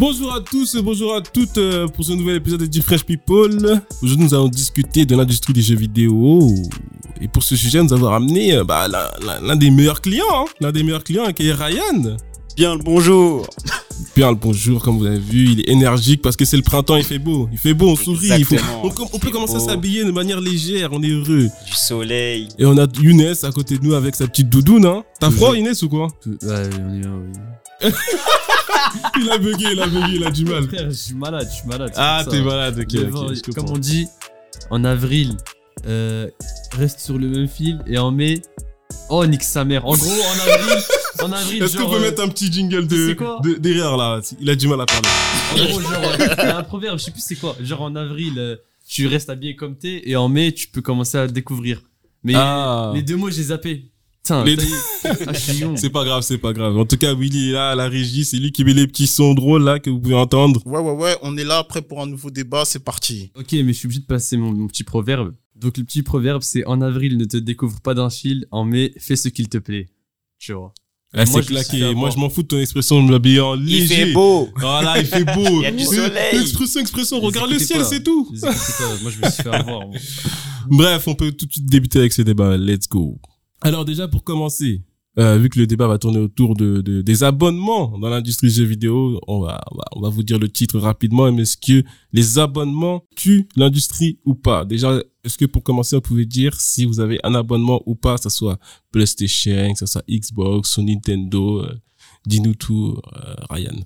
Bonjour à tous, bonjour à toutes euh, pour ce nouvel épisode de Fresh People. Aujourd'hui, nous allons discuter de l'industrie des jeux vidéo. Et pour ce sujet, nous avons ramené euh, bah, l'un- des meilleurs clients, hein. l'un des meilleurs clients qui est Ryan. Bien le bonjour. Bien le bonjour, comme vous l'avez vu, il est énergique parce que c'est le printemps, il fait beau. Il fait beau, on sourit. il faut- Exactement. on, peut commencer à s'habiller de manière légère, on est heureux. Du soleil. Et on a Younes à côté de nous avec sa petite doudoune. Hein. T'as froid, Inès, ou quoi? Ouais, on y va, oui. Il a bugué, il a bugué, il a du mal. Frère, je suis malade, je suis malade. Ah, t'es malade, ok. Je comme on dit, en avril, euh, reste sur le même fil et en mai, oh, nique sa mère. En gros, en avril, en avril, Est-ce qu'on peut euh, mettre un petit jingle de, de- derrière là? Il a du mal à parler. en gros, genre, euh, il y a un proverbe, je sais plus c'est quoi. Genre, en avril, euh, tu restes habillé comme t'es et en mai, tu peux commencer à découvrir. Mais Ah. les deux mots, j'ai zappé. Les. Ah. C'est pas grave, c'est pas grave. En tout cas, Willy est là à la régie, c'est lui qui met les petits sons drôles là que vous pouvez entendre. Ouais, ouais, ouais, on est là, prêt pour un nouveau débat, c'est parti. Ok, mais je suis obligé de passer mon, mon petit proverbe. Donc le petit proverbe, c'est en avril, ne te découvre pas d'un fil, en mai, fais ce qu'il te plaît. Tu vois. Là, Moi, c'est claqué. Moi, je m'en fous de ton expression de m'habiller en léger. Il fait beau. Voilà, il fait beau. Il y a du soleil. Expression, expression. Les Regarde le ciel, c'est tout. Moi, je me suis fait avoir. Bref, on peut tout de suite débuter avec ce débat. Let's go. Alors déjà, pour commencer, euh, vu que le débat va tourner autour de, de- des abonnements dans l'industrie jeux vidéo, on va, on va, vous dire le titre rapidement. Mais est-ce que les abonnements tuent l'industrie ou pas? Déjà, est-ce que pour commencer, vous pouvez dire si vous avez un abonnement ou pas, que ça soit PlayStation, que ça soit Xbox ou Nintendo euh, Dis-nous tout, euh, Ryan.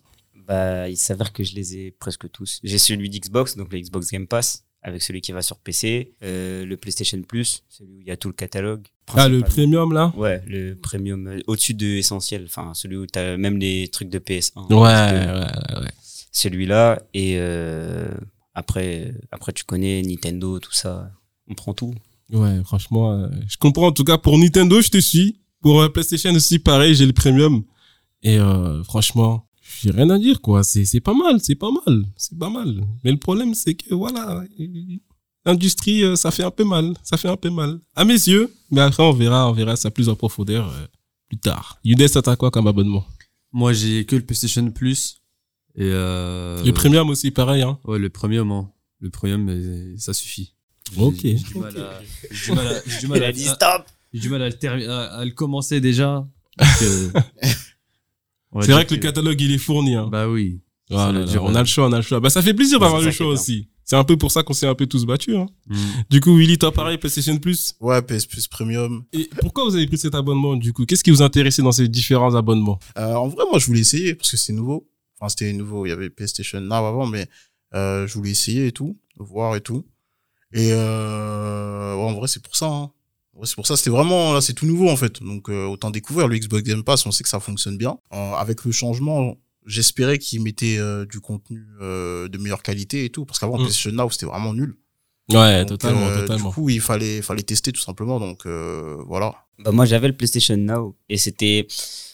Bah, il s'avère que je les ai presque tous. J'ai celui d'Xbox, donc le Xbox Game Pass, avec celui qui va sur PC. Euh, le PlayStation Plus, celui où il y a tout le catalogue. Ah, le premium là Ouais, le premium, euh, au-dessus de Essentiel, enfin celui où t'as même les trucs de PS1. Ouais, ouais, ouais. Celui-là, et euh, après, après tu connais Nintendo, tout ça, on prend tout. Ouais, franchement, je comprends. En tout cas, pour Nintendo, je te suis. Pour PlayStation aussi, pareil, j'ai le premium. Et franchement, j'ai rien à dire, quoi. C'est c'est pas mal, c'est pas mal, c'est pas mal. Mais le problème, c'est que voilà, l'industrie, euh, ça fait un peu mal, ça fait un peu mal. À mes yeux. Mais après, on verra, on verra ça plus en profondeur euh, plus tard. Younes, ça t'a quoi comme abonnement? Moi, j'ai que le PlayStation Plus. Et euh, Le premium aussi, pareil, hein. Ouais, le premium, hein. Le premium, ça suffit. J'ai- Ok. J'ai du mal à. J'ai du mal à. J'ai du mal à, à le, termi- à, à le commencer déjà. Donc, euh, C'est vrai que le catalogue, il est fourni, hein. Bah oui. Là, dire, on a le choix, on a le choix. Bah, ça fait plaisir Ouais, d'avoir le choix aussi. C'est un peu pour ça qu'on s'est un peu tous battus, hein. Mm. Du coup, Willy, toi, pareil, PlayStation Plus? Ouais, PS Plus Premium. Et pourquoi vous avez pris cet abonnement, du coup? Qu'est-ce qui vous intéressait dans ces différents abonnements? Euh, en vrai, moi, je voulais essayer parce que c'est nouveau. Enfin, c'était nouveau. Il y avait PlayStation Now avant, mais euh, je voulais essayer et tout, voir et tout. Et euh, ouais, en vrai, c'est pour ça. Hein. Vrai, c'est pour ça. C'était vraiment là, c'est tout nouveau en fait. Donc euh, autant découvrir le Xbox Game Pass. On sait que ça fonctionne bien. Euh, avec le changement, j'espérais qu'ils mettaient euh, du contenu euh, de meilleure qualité et tout, parce qu'avant Mm. PlayStation Now, c'était vraiment nul. Ouais, Donc, totalement, euh, totalement. Du coup, il fallait, fallait tester tout simplement. Donc euh, voilà. Bah moi j'avais le PlayStation Now et c'était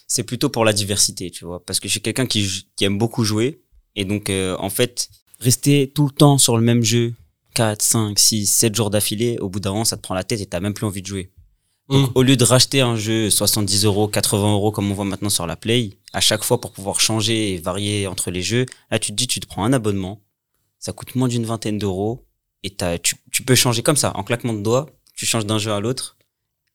c'est plutôt pour la diversité, tu vois, parce que je suis quelqu'un qui, qui aime beaucoup jouer et donc euh, en fait rester tout le temps sur le même jeu 4, 5, 6, 7 jours d'affilée, au bout d'un moment ça te prend la tête et t'as même plus envie de jouer. Donc Mm. au lieu de racheter un jeu 70 euros, 80 euros comme on voit maintenant sur la Play, à chaque fois pour pouvoir changer et varier entre les jeux, là tu te dis tu te prends un abonnement, ça coûte moins d'une vingtaine d'euros et tu, tu peux changer comme ça en claquement de doigts, tu changes d'un jeu à l'autre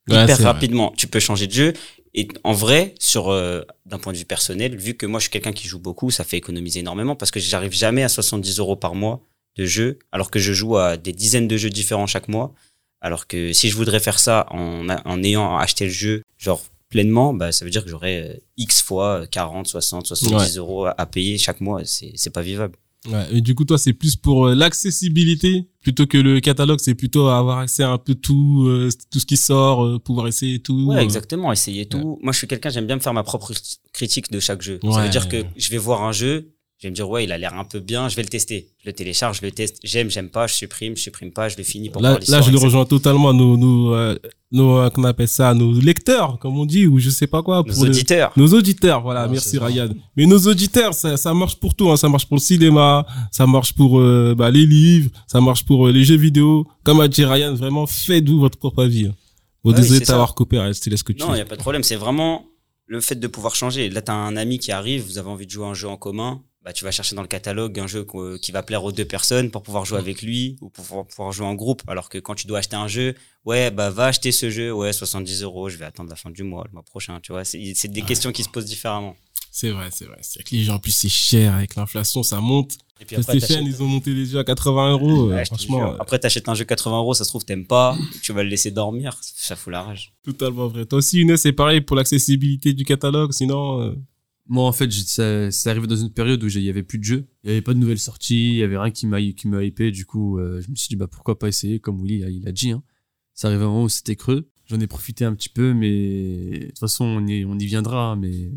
Ouais, hyper vrai. rapidement. Tu peux changer de jeu. Et en vrai, sur euh, d'un point de vue personnel, vu que moi je suis quelqu'un qui joue beaucoup, ça fait économiser énormément parce que j'arrive jamais à 70 euros par mois de jeu, alors que je joue à des dizaines de jeux différents chaque mois. Alors que si je voudrais faire ça en, en ayant acheté le jeu, genre pleinement, bah, ça veut dire que j'aurais euh, X fois euh, 40, 60, 70 Ouais. euros à, à payer chaque mois. C'est pas vivable. Ouais, et du coup, toi, c'est plus pour euh, l'accessibilité plutôt que le catalogue. C'est plutôt avoir accès à un peu tout, euh, tout ce qui sort, euh, pouvoir essayer tout. Ouais, euh. exactement, essayer tout. Moi, je suis quelqu'un, j'aime bien me faire ma propre critique de chaque jeu. Ça veut dire que je vais voir un jeu, je vais me dire, ouais, il a l'air un peu bien, je vais le tester. Je le télécharge, je le teste, j'aime, j'aime pas, je supprime, je supprime pas, je le finis pour Là, là, je le rejoins totalement. Nos, nos, euh, nos, euh, appelle ça, nos lecteurs, comme on dit, ou je sais pas quoi. Nos pour le- auditeurs. Nos auditeurs, voilà, Ah, merci. Ryan. Mais nos auditeurs, ça, ça marche pour tout, hein. ça marche pour le cinéma, ça marche pour euh, bah, les livres, ça marche pour euh, les jeux vidéo. Comme a dit Ryan, vraiment, faites-vous votre propre avis. hein. Bon, Ouais, désolé de t'avoir coupé, Ryan, je te laisse que tu Non, il y a pas de problème, c'est vraiment le fait de pouvoir changer. Là, tu as un ami qui arrive, vous avez envie de jouer à un jeu en commun, bah, tu vas chercher dans le catalogue un jeu co- qui va plaire aux deux personnes pour pouvoir jouer avec lui ou pour pouvoir, jouer en groupe. Alors que quand tu dois acheter un jeu, ouais, bah va acheter ce jeu, ouais, 70 euros, je vais attendre la fin du mois, le mois prochain, tu vois. C'est des questions qui se posent différemment. C'est vrai, c'est vrai. C'est que les gens, en plus, c'est cher avec l'inflation, ça monte. Et puis après, t'achètes- ils ont monté les jeux à 80 euros. euh, Ouais, franchement, euh, Après, t'achètes un jeu 80 euros, ça se trouve, t'aimes pas, tu vas le laisser dormir, ça fout la rage. totalement vrai. Toi aussi, Inès, c'est pareil pour l'accessibilité du catalogue. Sinon, euh, Moi, en fait, ça- c'est arrivé dans une période où il y avait plus de jeux. Il y avait pas de nouvelles sorties, il y avait rien qui m'a hypé. Du coup, euh, je me suis dit, bah, pourquoi pas essayer, comme Willy a- il a dit. Hein. Ça arrivait un moment où c'était creux. J'en ai profité un petit peu, mais de toute façon, on y, on y viendra. Mais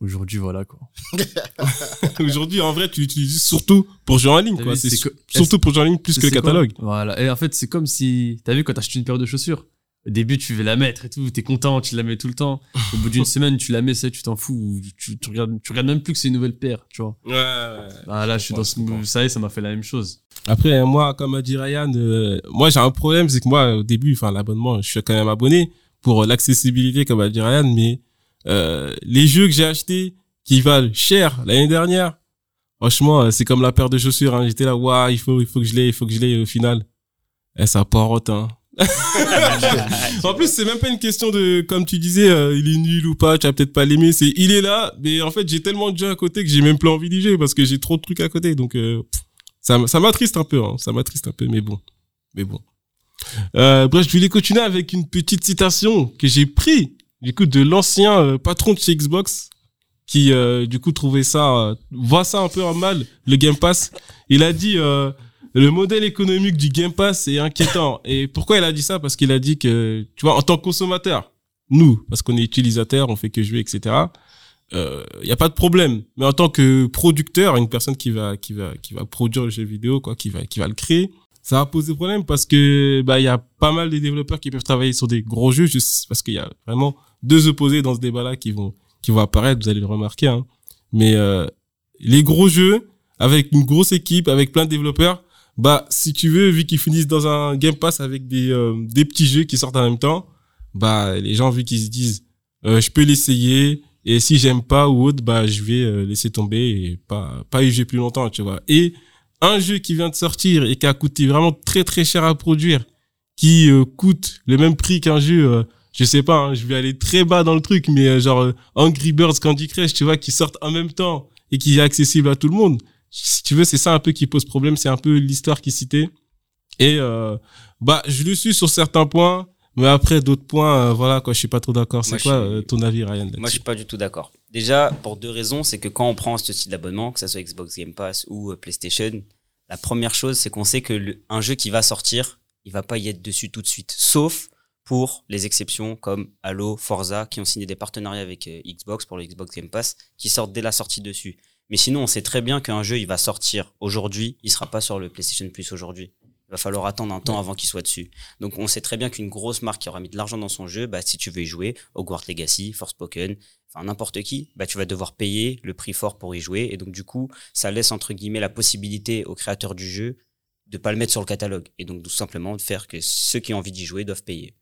aujourd'hui, voilà, quoi. aujourd'hui, en vrai, tu l'utilises surtout pour jouer en ligne, quoi. vu, surtout pour jouer en ligne plus que le quoi catalogue. Voilà. Et en fait, c'est comme si, t'as vu quand t'achètes une paire de chaussures. Au début, tu veux la mettre et tout, t'es content, tu la mets tout le temps. Au bout d'une semaine, tu la mets, ça, tu t'en fous. ou Tu, tu regardes, tu regardes même plus que c'est une nouvelle paire, tu vois. Ouais, ouais. Ah, là, je suis dans ce, comprends. ça y est, ça m'a fait la même chose. Après, moi, comme a dit Ryan, euh, moi, j'ai un problème, c'est que moi, au début, enfin, l'abonnement, je suis quand même abonné pour l'accessibilité, comme a dit Ryan, mais euh, les jeux que j'ai achetés qui valent cher l'année dernière, franchement, euh, c'est comme la paire de chaussures. Hein. J'étais là, waouh, il faut, il faut que je l'ai, il faut que je l'ai. et Au final, eh, ça parote. Hein. en plus, c'est même pas une question de, comme tu disais, euh, il est nul ou pas, tu vas peut-être pas l'aimer. C'est, il est là, mais en fait, j'ai tellement de jeux à côté que j'ai même plus envie d'y jouer parce que j'ai trop de trucs à côté. Donc, euh, ça, m'attriste un peu, hein. ça m'attriste un peu, mais bon, mais bon. Euh, bref, je voulais continuer avec une petite citation que j'ai pris du coup de l'ancien patron de chez Xbox qui du coup trouvait ça, voit ça un peu en mal le Game Pass. Il a dit le modèle économique du Game Pass est inquiétant. Et pourquoi il a dit ça? Parce qu'il a dit que tu vois en tant que consommateur, nous, parce qu'on est utilisateur, on fait que jouer, etc. Il euh, y a pas de problème. Mais en tant que producteur, une personne qui va qui va qui va produire le jeu vidéo, quoi, qui va qui va le créer, ça va poser problème parce que bah il y a pas mal de développeurs qui peuvent travailler sur des gros jeux juste parce qu'il y a vraiment deux opposés dans ce débat-là qui vont qui vont apparaître. Vous allez le remarquer. Hein. Mais euh, les gros jeux avec une grosse équipe, avec plein de développeurs, bah si tu veux, vu qu'ils finissent dans un Game Pass avec des euh, des petits jeux qui sortent en même temps, bah les gens vu qu'ils se disent euh, je peux l'essayer et si j'aime pas ou autre, bah je vais euh, laisser tomber et pas pas y jouer plus longtemps, tu vois. Et un jeu qui vient de sortir et qui a coûté vraiment très très cher à produire, qui euh, coûte le même prix qu'un jeu, euh, je sais pas, hein, je vais aller très bas dans le truc, mais genre Angry Birds, Candy Crush, tu vois, qui sortent en même temps et qui est accessible à tout le monde. Si tu veux, c'est ça un peu qui pose problème, c'est un peu l'histoire qui citait. Et euh, bah, je le suis sur certains points, mais après d'autres points, euh, voilà quoi, je suis pas trop d'accord. C'est quoi suis- euh, ton avis, Ryan Moi, je suis pas du tout d'accord. Déjà, pour deux raisons, c'est que quand on prend ce type d'abonnement, que ça soit Xbox Game Pass ou euh, PlayStation, la première chose, c'est qu'on sait que le- un jeu qui va sortir, il va pas y être dessus tout de suite, sauf pour les exceptions comme Halo, Forza, qui ont signé des partenariats avec Xbox pour le Xbox Game Pass, qui sortent dès la sortie dessus. Mais sinon, on sait très bien qu'un jeu, il va sortir aujourd'hui, il sera pas sur le PlayStation Plus aujourd'hui. Il va falloir attendre un temps avant qu'il soit dessus. Donc, on sait très bien qu'une grosse marque qui aura mis de l'argent dans son jeu, bah, si tu veux y jouer, Hogwarts Legacy, Forspoken, enfin n'importe qui, bah, tu vas devoir payer le prix fort pour y jouer. Et donc, du coup, ça laisse entre guillemets la possibilité aux créateurs du jeu de pas le mettre sur le catalogue. Et donc, tout simplement de faire que ceux qui ont envie d'y jouer doivent payer.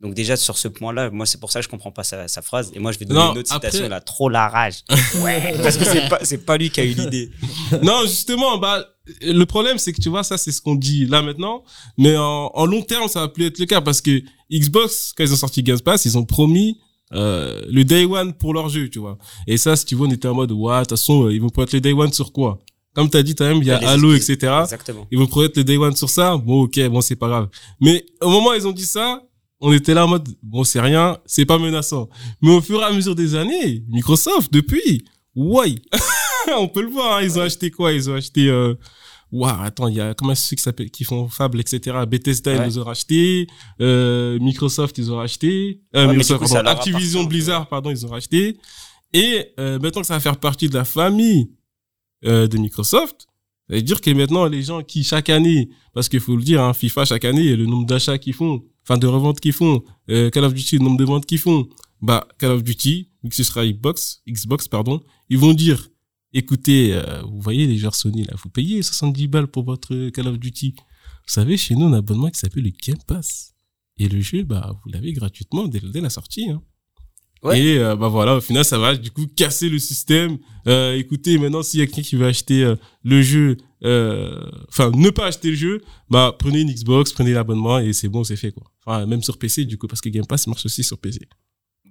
Donc déjà sur ce point-là, moi c'est pour ça que je comprends pas sa, sa phrase. Et moi je vais donner Non, une autre après- citation là, trop la rage. Ouais, parce que c'est pas c'est pas lui qui a eu l'idée. non, justement, bah, le problème, c'est que tu vois, ça, c'est ce qu'on dit là maintenant. Mais en, en long terme, ça va plus être le cas parce que Xbox, quand ils ont sorti Game Pass, ils ont promis euh, le day one pour leur jeu, tu vois. Et ça, si tu vois, on était en mode, ouais, de toute façon, euh, ils vont promettre le day one sur quoi? Comme t'as dit, quand même, il y a Les Halo, etc. Exactement. Ils vont promettre le day one sur ça? Bon, ok, bon, c'est pas grave. Mais au moment où ils ont dit ça, on était là en mode, bon, c'est rien, c'est pas menaçant. Mais au fur et à mesure des années, Microsoft, depuis, ouais, on peut le voir, hein, ils ont acheté quoi? Ils ont acheté, euh, Waouh, attends, il y a comment ceux qui s'appellent, qui font Fable, etc. Bethesda, Ouais. ils ont racheté. Euh, Microsoft, ils ont racheté. Euh, Ouais, Microsoft, coup, pardon, Activision. Blizzard, pardon, ils ont racheté. Et euh, maintenant que ça va faire partie de la famille de Microsoft, ça veut dire que maintenant les gens qui chaque année, parce qu'il faut le dire, hein, FIFA chaque année, le nombre d'achats qu'ils font, enfin de reventes qu'ils font, euh, Call of Duty, le nombre de ventes qu'ils font, bah Call of Duty, vu que ce sera Xbox, Xbox pardon, ils vont dire, écoutez, euh, vous voyez les joueurs Sony là, vous payez 70 balles pour votre Call of Duty. Vous savez, chez nous on a un abonnement qui s'appelle le Game Pass. Et le jeu, bah vous l'avez gratuitement dès, dès la sortie. Hein. Ouais. Et euh, bah voilà, au final, ça va du coup casser le système. Euh, écoutez, maintenant, s'il y a quelqu'un qui veut acheter euh, le jeu, enfin ne pas acheter le jeu, bah prenez une Xbox, prenez l'abonnement et c'est bon, c'est fait quoi. Enfin même sur PC du coup parce que Game Pass marche aussi sur PC.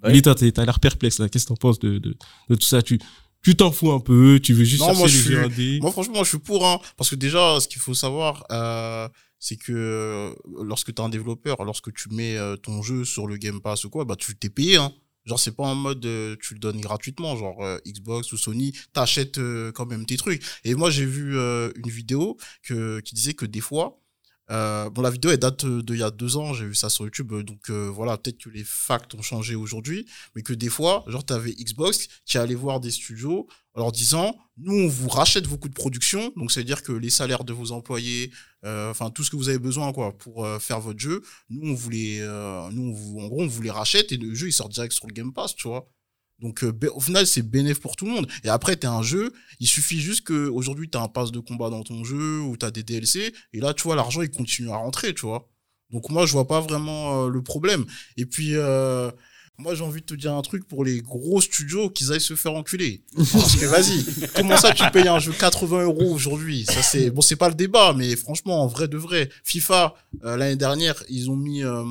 Ouais. Mais toi, t'es- t'as l'air perplexe là. Qu'est-ce que t'en penses de, de de tout ça? Tu tu t'en fous un peu, tu veux juste Non, chercher moi, indés. Moi, franchement, je suis pour, hein, parce que déjà, ce qu'il faut savoir, euh, c'est que lorsque tu es un développeur, lorsque tu mets ton jeu sur le Game Pass ou quoi, bah tu t'es payé, hein. Genre, c'est pas en mode euh, tu le donnes gratuitement, genre euh, Xbox ou Sony, t'achètes euh, quand même tes trucs. Et moi, j'ai vu une vidéo que, qui disait que des fois, bon, la vidéo, elle date d'il y a deux ans, j'ai vu ça sur YouTube, donc voilà, peut-être que les facts ont changé aujourd'hui, mais que des fois, genre, t'avais Xbox qui allait voir des studios en leur disant, nous, on vous rachète vos coûts de production, donc c'est-à-dire que les salaires de vos employés, enfin, tout ce que vous avez besoin, quoi, pour euh, faire votre jeu, nous, on les, euh, nous, vous, en gros, on vous les rachète et le jeu, il sort direct sur le Game Pass, tu vois. Donc, euh, au final, c'est bénéf pour tout le monde. Et après, t'as un jeu, il suffit juste que aujourd'hui t'as un pass de combat dans ton jeu ou t'as des DLC, et là, tu vois, l'argent, il continue à rentrer, tu vois. Donc, moi, je vois pas vraiment euh, le problème. Et puis, euh, moi, j'ai envie de te dire un truc pour les gros studios qu'ils aillent se faire enculer. Parce que vas-y, comment ça tu payes un jeu 80 euros aujourd'hui? Ça c'est bon, c'est pas le débat, mais franchement, en vrai de vrai, FIFA euh, l'année dernière, ils ont mis euh,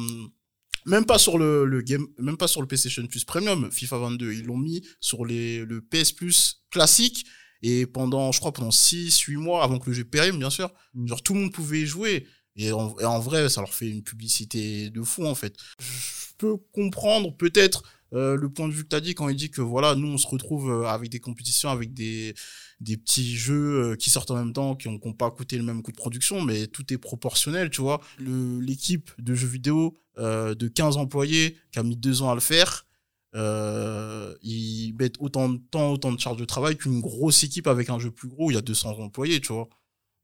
même pas sur le, le game, même pas sur le PlayStation Plus Premium, FIFA 22, ils l'ont mis sur les le PS Plus classique. Et pendant, je crois, pendant 6, 8 mois, avant que le jeu périme, bien sûr, Mm. genre tout le monde pouvait y jouer. Et en, et en vrai, ça leur fait une publicité de fou, en fait. Je peux comprendre peut-être euh, le point de vue que tu as dit quand il dit que voilà, nous, on se retrouve euh, avec des compétitions, avec des, des petits jeux euh, qui sortent en même temps, qui n'ont pas coûté le même coût de production, mais tout est proportionnel, tu vois. L'équipe de jeux vidéo de 15 employés qui a mis deux ans à le faire, ils mettent autant de temps, autant de charges de travail qu'une grosse équipe avec un jeu plus gros, il y a 200 employés, tu vois.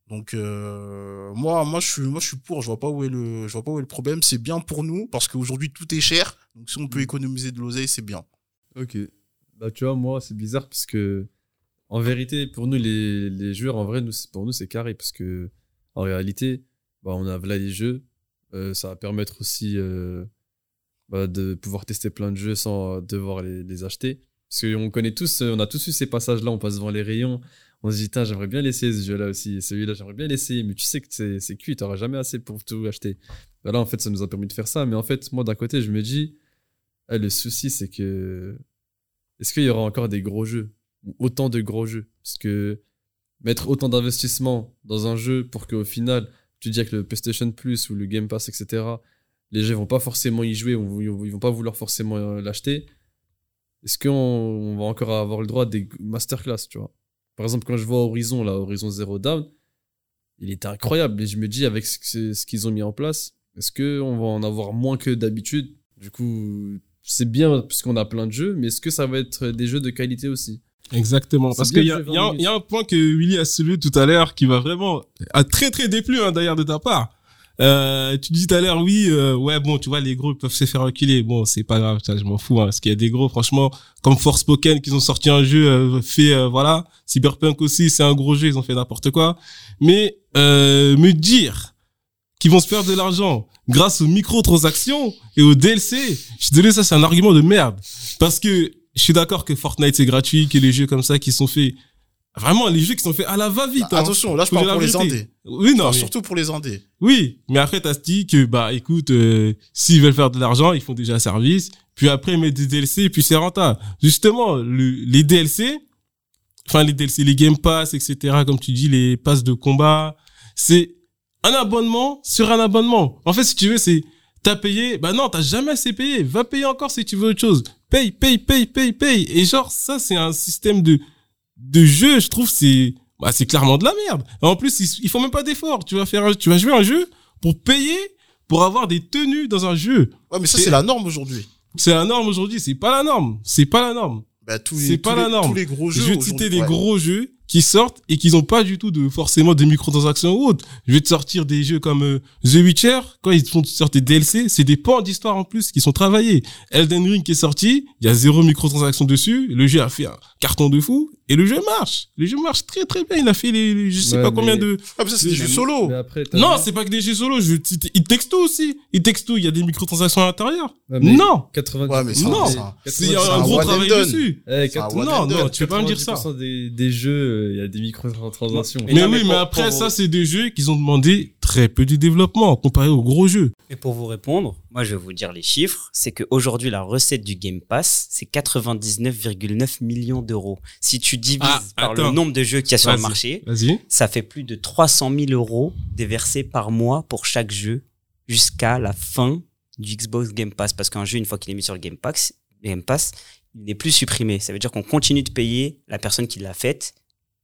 Donc euh, moi, moi je suis, moi je suis pour. Je vois pas où est le, je vois pas où est le problème. C'est bien pour nous parce qu'aujourd'hui tout est cher. Donc si on peut économiser de l'oseille, c'est bien. Ok. Bah, tu vois, moi, c'est bizarre parce que, en vérité, pour nous, les, les joueurs, en vrai, nous, pour nous, c'est carré parce que, en réalité, bah, on a là les jeux. euh, ça va permettre aussi euh, bah, de pouvoir tester plein de jeux sans devoir les, les acheter. Parce qu'on connaît tous, on a tous eu ces passages-là, on passe devant les rayons, on se dit, Tain, j'aimerais bien l'essayer ce jeu-là aussi, celui-là, j'aimerais bien l'essayer, mais tu sais que c'est c'est cuit, t'auras jamais assez pour tout acheter. Bah là, en fait, ça nous a permis de faire ça, mais en fait, moi, d'un côté, je me dis, eh, le souci, c'est que est-ce qu'il y aura encore des gros jeux Autant de gros jeux? Parce que mettre autant d'investissement dans un jeu pour qu'au final, tu dis avec le PlayStation Plus ou le Game Pass, etc., les gens vont pas forcément y jouer, ou ils vont pas vouloir forcément euh, l'acheter. Est-ce qu'on on va encore avoir le droit à des masterclass, tu vois? Par exemple, quand je vois Horizon, là, Horizon Zero Dawn, il était incroyable. Et je me dis, avec ce, qu'ils ont mis en place, est-ce qu'on va en avoir moins que d'habitude? Du coup, c'est bien parce qu'on a plein de jeux, mais est-ce que ça va être des jeux de qualité aussi? Exactement. Parce qu'il y, de a- jouer il y a un- 20 il y a un point que Willy a soulevé tout à l'heure qui va vraiment a très très déplu hein, d'ailleurs de ta part. Euh, tu dis tout à l'heure oui euh, ouais bon tu vois les gros ils peuvent se faire reculer bon c'est pas grave ça je m'en fous hein, parce qu'il y a des gros franchement comme Forspoken qu'ils ont sorti un jeu euh, fait euh, voilà. Cyberpunk aussi c'est un gros jeu ils ont fait n'importe quoi. Mais euh, me dire qu'ils vont se faire de l'argent grâce aux microtransactions et aux DLC je suis désolé ça c'est un argument de merde. Parce que je suis d'accord que Fortnite c'est gratuit, que les jeux comme ça qui sont faits, vraiment les jeux qui sont faits à la va-vite. Bah, hein. attention, là je parle pour les indés. Oui, non, Enfin, mais- surtout pour les indés. oui, mais après t'as dit que bah écoute, euh, s'ils veulent faire de l'argent, ils font déjà un service, puis après ils mettent des DLC et puis c'est rentable. Justement, le, les DLC, enfin les DLC, les Game Pass, etc. Comme tu dis, les passes de combat, c'est un abonnement sur un abonnement. En fait, si tu veux, c'est t'as payé, bah non, t'as jamais assez payé. Va payer encore si tu veux autre chose. Paye, paye, paye, paye, paye. Et genre ça, c'est un système de de jeu. Je trouve c'est bah c'est clairement de la merde. En plus, ils, ils font même pas d'effort. Tu vas faire, un- tu vas jouer un jeu pour payer pour avoir des tenues dans un jeu. Ouais, mais ça C'est- la norme aujourd'hui. C'est la norme aujourd'hui. C'est pas la norme. C'est pas la norme. Bah, tous les, C'est pas la norme. Tous les gros jeux. je vais te citer des ouais. gros jeux. Qui sortent et qui n'ont pas du tout de forcément des microtransactions ou autres. Je vais te sortir des jeux comme euh, The Witcher, quand ils font sortir des DLC, c'est des pans d'histoire en plus qui sont travaillés. Elden Ring qui est sorti, il y a zéro microtransaction dessus, le jeu a fait un carton de fou et le jeu marche. Le jeu marche très très bien, il a fait les, les- je sais Ouais, pas combien de Ah, mais ça, c'est des jeux solo. Mais après, t'as- Non, c'est pas que des jeux solo, je il texto aussi. Il texto, il y a des microtransactions à l'intérieur. Ouais, Non. 90 Ouais, mais ça, Non. ça- C'est il y a c'est un un gros travail dessus. Eh, Non, non, tu peux pas me dire ça. 90% des, des jeux, il y a des microtransactions. Mais Mais, oui, mais après, ça, c'est des jeux qu'ils ont demandé très peu de développement comparé aux gros jeux. Et pour vous répondre, moi je vais vous dire les chiffres. C'est qu'aujourd'hui, la recette du Game Pass, c'est 99,9 millions d'euros. Si tu divises Ah, par le nombre de jeux qu'il y a sur le marché, ça fait plus de 300 000 euros déversés par mois pour chaque jeu jusqu'à la fin du Xbox Game Pass. Parce qu'un jeu, une fois qu'il est mis sur le Game Pass, Game Pass il n'est plus supprimé. Ça veut dire qu'on continue de payer la personne qui l'a faite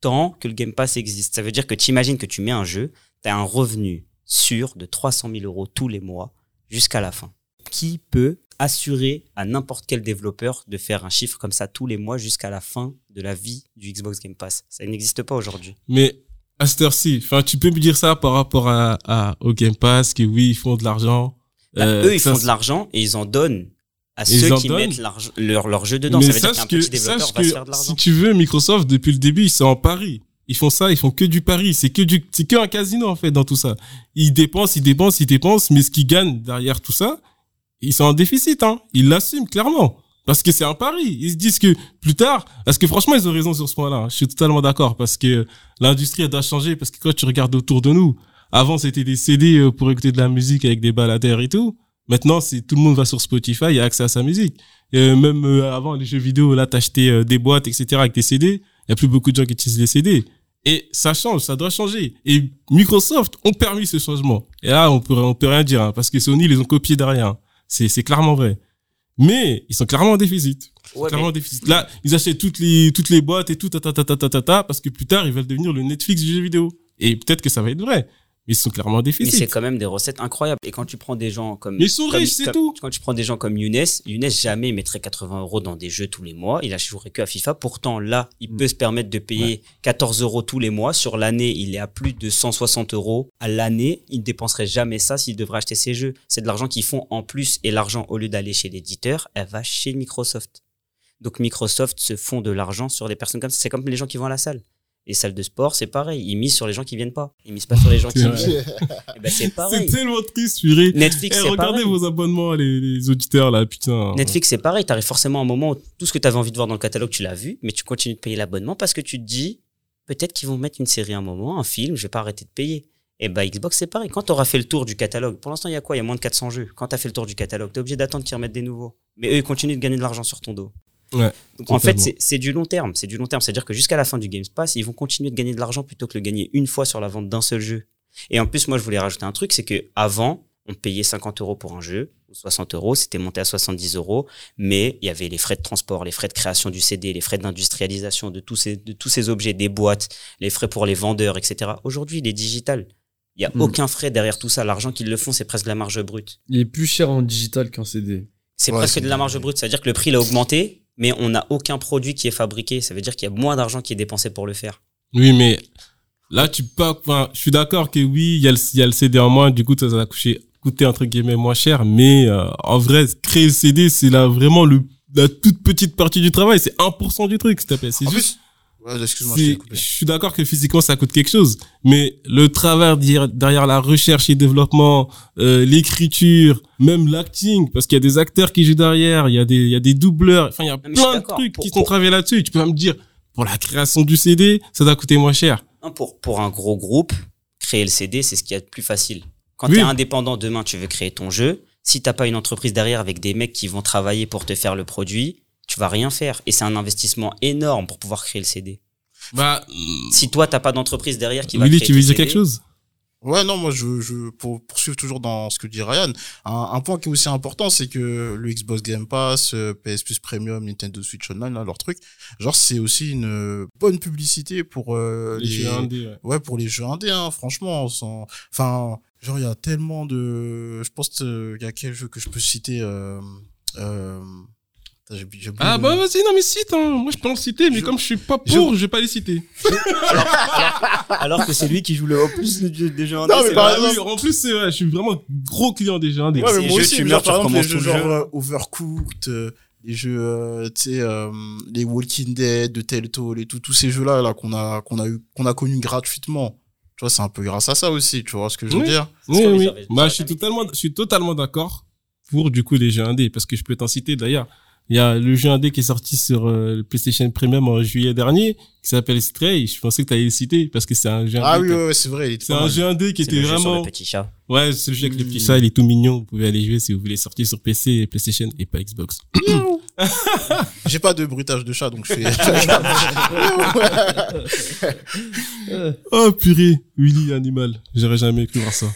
tant que le Game Pass existe. Ça veut dire que tu imagines que tu mets un jeu, tu as un revenu sûr de 300 000 euros tous les mois jusqu'à la fin. Qui peut assurer à n'importe quel développeur de faire un chiffre comme ça tous les mois jusqu'à la fin de la vie du Xbox Game Pass? Ça n'existe pas aujourd'hui. Mais à cette heure-ci, tu peux me dire ça par rapport à, à- au Game Pass, que oui, ils font de l'argent. Bah, Euh, eux, ils font de l'argent et ils en donnent à ceux qui donnent. mettent leur, leur jeu dedans. Mais ça veut dire sache qu'un que, petit développeur sache va se que faire de si l'argent. tu veux, Microsoft, depuis le début, ils sont en pari. Ils font ça, ils font que du pari. C'est que du, c'est que un casino, en fait, dans tout ça. Ils dépensent, ils dépensent, ils dépensent, mais ce qu'ils gagnent derrière tout ça, ils sont en déficit, hein. Ils l'assument, clairement. Parce que c'est un pari. Ils se disent que plus tard, parce que franchement, ils ont raison sur ce point-là. hein. Je suis totalement d'accord parce que l'industrie, elle doit changer parce que quand tu regardes autour de nous, avant, c'était des CD euh, pour écouter de la musique avec des baladères et tout. Maintenant, c'est tout le monde va sur Spotify, il y a accès à sa musique. Euh, même euh, avant les jeux vidéo, là, t'achetais euh, des boîtes, etc. avec des CD. Il y a plus beaucoup de gens qui utilisent les CD. Et ça change, ça doit changer. Et Microsoft ont permis ce changement. Et là, on peut, on peut rien dire, hein, parce que Sony, ils les ont copiés derrière. hein. C'est, c'est clairement vrai. Mais ils sont clairement en déficit. Ouais, clairement en déficit. Là, ils achètent toutes les, toutes les boîtes et tout, ta, ta, ta, ta, ta, ta, ta, parce que plus tard, ils veulent devenir le Netflix du jeu vidéo. Et peut-être que ça va être vrai. Ils sont clairement en Mais c'est quand même des recettes incroyables. Et quand tu prends des gens comme. Mais ils sont comme- riches, c'est comme- tout. Quand tu prends des gens comme Younes, Younes jamais mettrait 80 euros dans des jeux tous les mois. Il a jouerait que à FIFA. Pourtant, là, il Mm. peut se permettre de payer 14 euros tous les mois. Sur l'année, il est à plus de 160 euros. À l'année, il ne dépenserait jamais ça s'il devrait acheter ses jeux. C'est de l'argent qu'ils font en plus. Et l'argent, au lieu d'aller chez l'éditeur, elle va chez Microsoft. Donc Microsoft se font de l'argent sur des personnes comme ça. C'est comme les gens qui vont à la salle. Les salles de sport, c'est pareil. Ils misent sur les gens qui viennent pas. Ils misent pas sur les gens qui C'est viennent. Eh ben, c'est C'est pareil. tellement triste, purée. Netflix, Eh, c'est regardez pareil. vos abonnements, les, les auditeurs, là, putain. Netflix, c'est pareil. T'arrives forcément à un moment où tout ce que tu avais envie de voir dans le catalogue, tu l'as vu, mais tu continues de payer l'abonnement parce que tu te dis, peut-être qu'ils vont mettre une série à un moment, un film, je vais pas arrêter de payer. Et bah, Xbox, c'est pareil. Quand tu auras fait le tour du catalogue, pour l'instant, il y a quoi? Il y a moins de 400 jeux. Quand tu as fait le tour du catalogue, tu es obligé d'attendre qu'ils remettent des nouveaux. Mais eux, ils continuent de gagner de l'argent sur ton dos. Ouais, Donc, en fait, c'est- c'est du long terme. C'est du long terme. C'est-à-dire que jusqu'à la fin du Game Pass, ils vont continuer de gagner de l'argent plutôt que de le gagner une fois sur la vente d'un seul jeu. Et en plus, moi, je voulais rajouter un truc, c'est que avant, on payait 50 euros pour un jeu, ou 60 euros, c'était monté à 70 euros, mais il y avait les frais de transport, les frais de création du CD, les frais d'industrialisation de tous ces, de tous ces objets, des boîtes, les frais pour les vendeurs, etc. Aujourd'hui, il est digital. Il n'y a Mm. aucun frais derrière tout ça. L'argent qu'ils le font, c'est presque de la marge brute. Il est plus cher en digital qu'en CD. C'est Ouais, presque de la marge brute. C'est-à-dire que le prix il a augmenté, mais on n'a aucun produit qui est fabriqué. Ça veut dire qu'il y a moins d'argent qui est dépensé pour le faire. Oui, mais là, tu peux enfin, je suis d'accord que oui, il y a le, il y a le CD en moins, du coup, ça va coûter, coûter entre guillemets moins cher, mais euh, en vrai, créer le CD, c'est là vraiment le, la toute petite partie du travail, c'est 1% du truc, s'il te plaît. C'est juste, plus, ouais, excuse-moi, je suis d'accord que physiquement, ça coûte quelque chose, mais le travail derrière, la recherche et développement, euh, l'écriture, même l'acting, parce qu'il y a des acteurs qui jouent derrière, il y a des, il y a des doubleurs, enfin, il y a plein de trucs Pour- qui sont travaillés là-dessus. Tu peux pas me dire, pour la création du CD, ça doit coûter moins cher. Pour, pour un gros groupe, créer le CD, c'est ce qu'il y a de plus facile. Quand Oui. tu es indépendant, demain, tu veux créer ton jeu. Si t'as pas une entreprise derrière avec des mecs qui vont travailler pour te faire le produit, tu vas rien faire. Et c'est un investissement énorme pour pouvoir créer le CD. Bah, Si toi, t'as pas d'entreprise derrière qui va Willy, créer tu veux dire CD, quelque chose Ouais, non, moi, je, je, pour poursuivre toujours dans ce que dit Ryan, un, un point qui est aussi important, c'est que le Xbox Game Pass, euh, PS Plus Premium, Nintendo Switch Online, là, leur truc, genre, c'est aussi une euh, bonne publicité pour euh, Les jeux indés, ouais. ouais, pour les jeux indés, hein, franchement, sans, enfin, genre, il y a tellement de, je pense qu'il y a quel jeu que je peux citer, euh, euh, Ah bah vas-y, non mais cite, hein. moi je peux en citer, mais Je- comme je suis pas pour, je vais pas les citer. Alors que c'est lui qui joue le plus de jeux, des jeux Non, indés, mais c'est par vrai. Ah oui, en plus, c'est vrai, je suis vraiment gros client des jeux indés. Ouais, mais moi jeux, aussi, tu mais meurs, tu par exemple, les recommences jeux tout le genre jeu. euh, Overcooked, euh, les jeux, euh, tu sais, euh, les Walking Dead, de Telltale et tout, tous ces jeux-là, là, qu'on a, qu'on a eu, qu'on a connus gratuitement. Tu vois, c'est un peu grâce à ça aussi, tu vois ce que je veux Oui. dire? Oui, oui. Bah, je suis totalement, je suis totalement d'accord pour, du coup, les jeux indés, parce que je peux t'en citer d'ailleurs. Il y a le jeu indé qui est sorti sur euh, le PlayStation Premium en juillet dernier, qui s'appelle Stray. Je pensais que tu allais le citer, parce que c'est un jeu Ah indé. oui, qui- ouais, ouais, c'est vrai, C'est un jeu indé qui C'est était jeu sur vraiment, le petit chat. Ouais, c'est le jeu avec le petit Hmm. chat, il est tout mignon. Vous pouvez aller jouer si vous voulez sortir sur PC, et PlayStation et pas Xbox. J'ai pas de bruitage de chat, donc je fais. Oh purée, Willy animal, j'aurais jamais cru voir ça.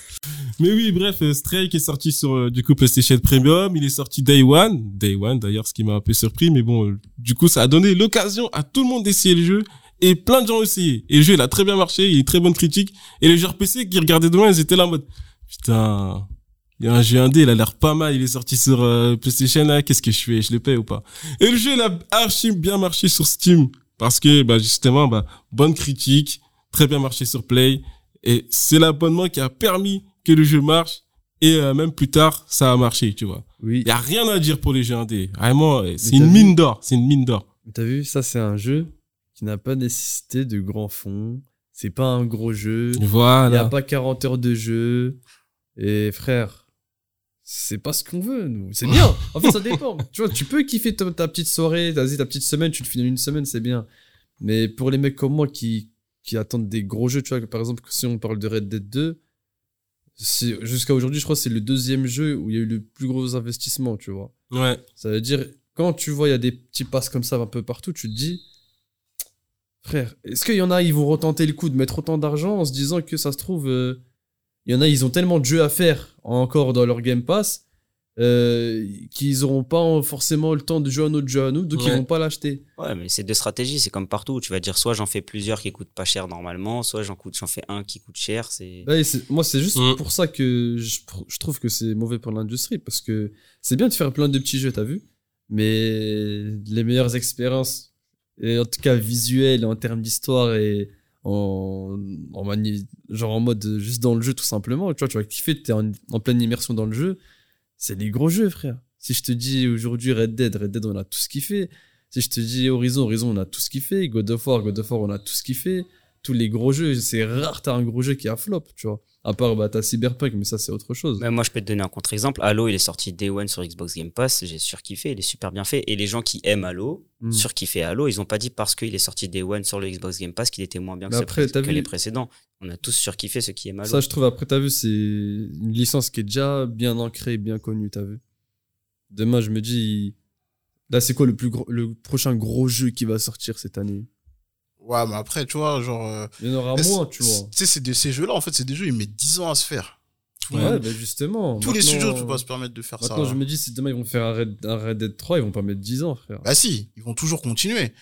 Mais oui, bref, euh, Stray qui est sorti sur euh, du coup PlayStation Premium, il est sorti Day One, Day One d'ailleurs, ce qui m'a un peu surpris, mais bon, euh, du coup ça a donné l'occasion à tout le monde d'essayer le jeu et plein de gens ont essayé. Et le jeu il a très bien marché, il a une très bonne critique et les joueurs PC qui regardaient de loin, ils étaient là en mode putain, il y a un jeu indé, il a l'air pas mal, il est sorti sur euh, PlayStation, là, qu'est-ce que je fais, je le paye ou pas? Et le jeu il a archi bien marché sur Steam parce que bah justement bah bonne critique, très bien marché sur Play et c'est l'abonnement qui a permis que le jeu marche et euh, même plus tard ça a marché, tu vois. Oui. Il y a rien à dire pour les jeux indés. Vraiment, euh, c'est une t'as mine d'or, c'est une mine d'or. T'as vu, ça c'est un jeu qui n'a pas nécessité de grand fond. C'est pas un gros jeu. Il n'y a Voilà. pas 40 heures de jeu. Et frère, c'est pas ce qu'on veut, nous. C'est bien. En fait, ça dépend. tu vois, tu peux kiffer ta, ta petite soirée, vas-y, ta petite semaine, tu te finis en une semaine, c'est bien. Mais pour les mecs comme moi qui, qui attendent des gros jeux, tu vois, par exemple, si on parle de Red Dead 2, c'est- jusqu'à aujourd'hui, je crois que c'est le deuxième jeu où il y a eu le plus gros investissement, tu vois. Ouais. Ça veut dire, quand tu vois, il y a des petits passes comme ça un peu partout, tu te dis, frère, est-ce qu'il y en a, ils vont retenter le coup de mettre autant d'argent en se disant que ça se trouve, euh, il y en a, ils ont tellement de jeux à faire encore dans leur Game Pass euh, qu'ils n'auront pas forcément le temps de jouer à un autre jeu à nous, donc ils Ouais. vont pas l'acheter. Ouais, mais c'est deux stratégies, c'est comme partout. Tu vas dire soit j'en fais plusieurs qui coûtent pas cher normalement, soit j'en coûte, j'en fais un qui coûte cher. C'est Ouais, c'est- moi, c'est juste Mm. pour ça que je, je trouve que c'est mauvais pour l'industrie, parce que c'est bien de faire plein de petits jeux, t'as vu, mais les meilleures expériences, et en tout cas visuelles, en termes d'histoire et en, genre en mode juste dans le jeu tout simplement, tu vois, tu vas kiffer, t'es en, en pleine immersion dans le jeu, c'est les gros jeux, frère. Si je te dis aujourd'hui Red Dead, Red Dead, on a tout ce kiffé. Si je te dis Horizon, Horizon, on a tout ce kiffé. God of War, God of War, on a tout ce kiffé tous les gros jeux, c'est rare t'as un gros jeu qui a flop, tu vois. À part bah t'as Cyberpunk, mais ça c'est autre chose. Mais moi, je peux te donner un contre-exemple. Halo, il est sorti Day One sur Xbox Game Pass. J'ai surkiffé, il est super bien fait. Et les gens qui aiment Halo, Mm. surkiffé Halo, ils ont pas dit parce qu'il est sorti Day One sur le Xbox Game Pass qu'il était moins bien que, Mais après, que vu- les précédents. On a tous surkiffé ceux qui aiment Halo. Ça je trouve après t'as vu c'est une licence qui est déjà bien ancrée, bien connue, t'as vu. Demain je me dis là c'est quoi le plus gros, le prochain gros jeu qui va sortir cette année? Ouais, mais après, tu vois, genre. euh, Il y en aura moins, tu vois. Tu sais, c'est des- ces jeux-là, en fait, c'est des jeux, ils mettent 10 ans à se faire. Tout Ouais, bah justement. tous les studios ne peuvent pas se permettre de faire ça. Maintenant je me dis si demain ils vont faire un Red, un Red Dead 3, ils vont pas mettre 10 ans, frère. Bah si, ils vont toujours continuer.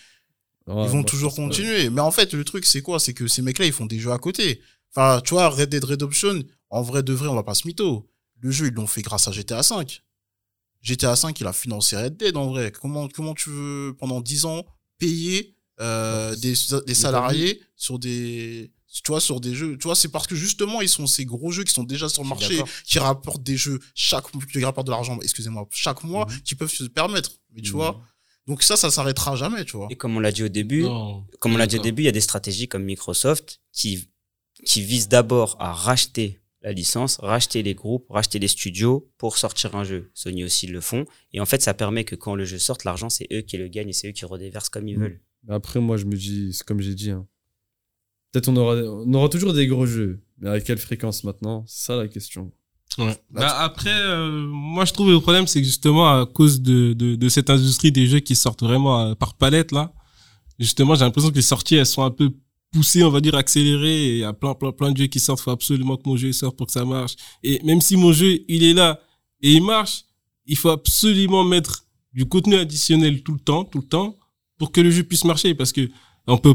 Ouais, ils vont toujours continuer. Mais en fait, le truc, c'est quoi? C'est que ces mecs-là, ils font des jeux à côté. Enfin, tu vois, Red Dead Redemption, en vrai de vrai, on va pas se mytho. Le jeu, ils l'ont fait grâce à GTA V. GTA V, il a financé Red Dead, en vrai. Comment, comment tu veux, pendant 10 ans, payer euh, des, des salariés sur des... Tu vois, sur des jeux. Tu vois, c'est parce que justement, ils sont ces gros jeux qui sont déjà sur le marché, qui rapportent des jeux chaque, qui rapportent de l'argent, excusez-moi, chaque mois, Mhm. qui peuvent se permettre. Mais tu Mhm. vois, donc ça, ça s'arrêtera jamais, tu vois. Et comme on l'a dit au début, Non. comme on l'a dit au début, il y a des stratégies comme Microsoft qui, qui visent d'abord à racheter la licence, racheter les groupes, racheter les studios pour sortir un jeu. Sony aussi le font. Et en fait, ça permet que quand le jeu sorte, l'argent, c'est eux qui le gagnent et c'est eux qui redéversent comme ils Mm. veulent. Mais après, moi, je me dis, c'est comme j'ai dit, hein. peut-être on aura, on aura toujours des gros jeux, mais à quelle fréquence maintenant? C'est ça la question. Ouais. Bah, après, euh, moi je trouve le problème, c'est que justement à cause de, de, de cette industrie des jeux qui sortent vraiment euh, par palette là, justement j'ai l'impression que les sorties elles sont un peu poussées, on va dire accélérées. Et il y a plein plein plein de jeux qui sortent. Faut absolument que mon jeu sorte pour que ça marche. Et même si mon jeu il est là et il marche, il faut absolument mettre du contenu additionnel tout le temps, tout le temps, pour que le jeu puisse marcher. Parce que on peut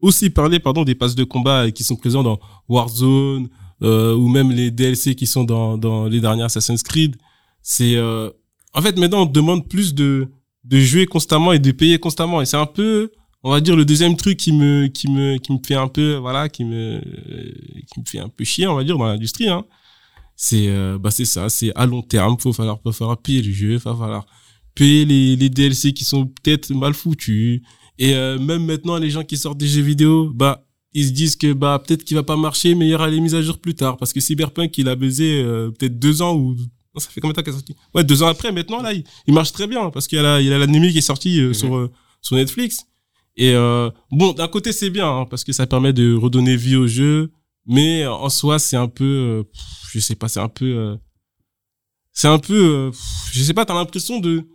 aussi parler pardon des passes de combat qui sont présents dans Warzone euh, ou même les DLC qui sont dans dans les derniers Assassin's Creed c'est euh, en fait maintenant on demande plus de de jouer constamment et de payer constamment. Et c'est un peu, on va dire, le deuxième truc qui me, qui me, qui me fait un peu, voilà, qui me, qui me fait un peu chier, on va dire, dans l'industrie. Hein. C'est, euh, bah c'est ça, c'est à long terme. Faut falloir, faut falloir payer le jeu, faut falloir payer les, les DLC qui sont peut-être mal foutus. Et euh, même maintenant, les gens qui sortent des jeux vidéo, bah ils se disent que bah peut-être qu'il va pas marcher, mais il y aura les mises à jour plus tard. Parce que Cyberpunk, il a baisé euh, peut-être deux ans ou non, ça fait combien de temps qu'il est sorti? Ouais, deux ans après. Maintenant là, il, il marche très bien parce qu'il y a la, il y a l'anime qui est sorti euh, sur euh, sur Netflix. Et euh, bon, d'un côté c'est bien hein, parce que ça permet de redonner vie au jeu, mais en soi c'est un peu, euh, je sais pas, c'est un peu, euh, c'est un peu, euh, je sais pas, t'as l'impression de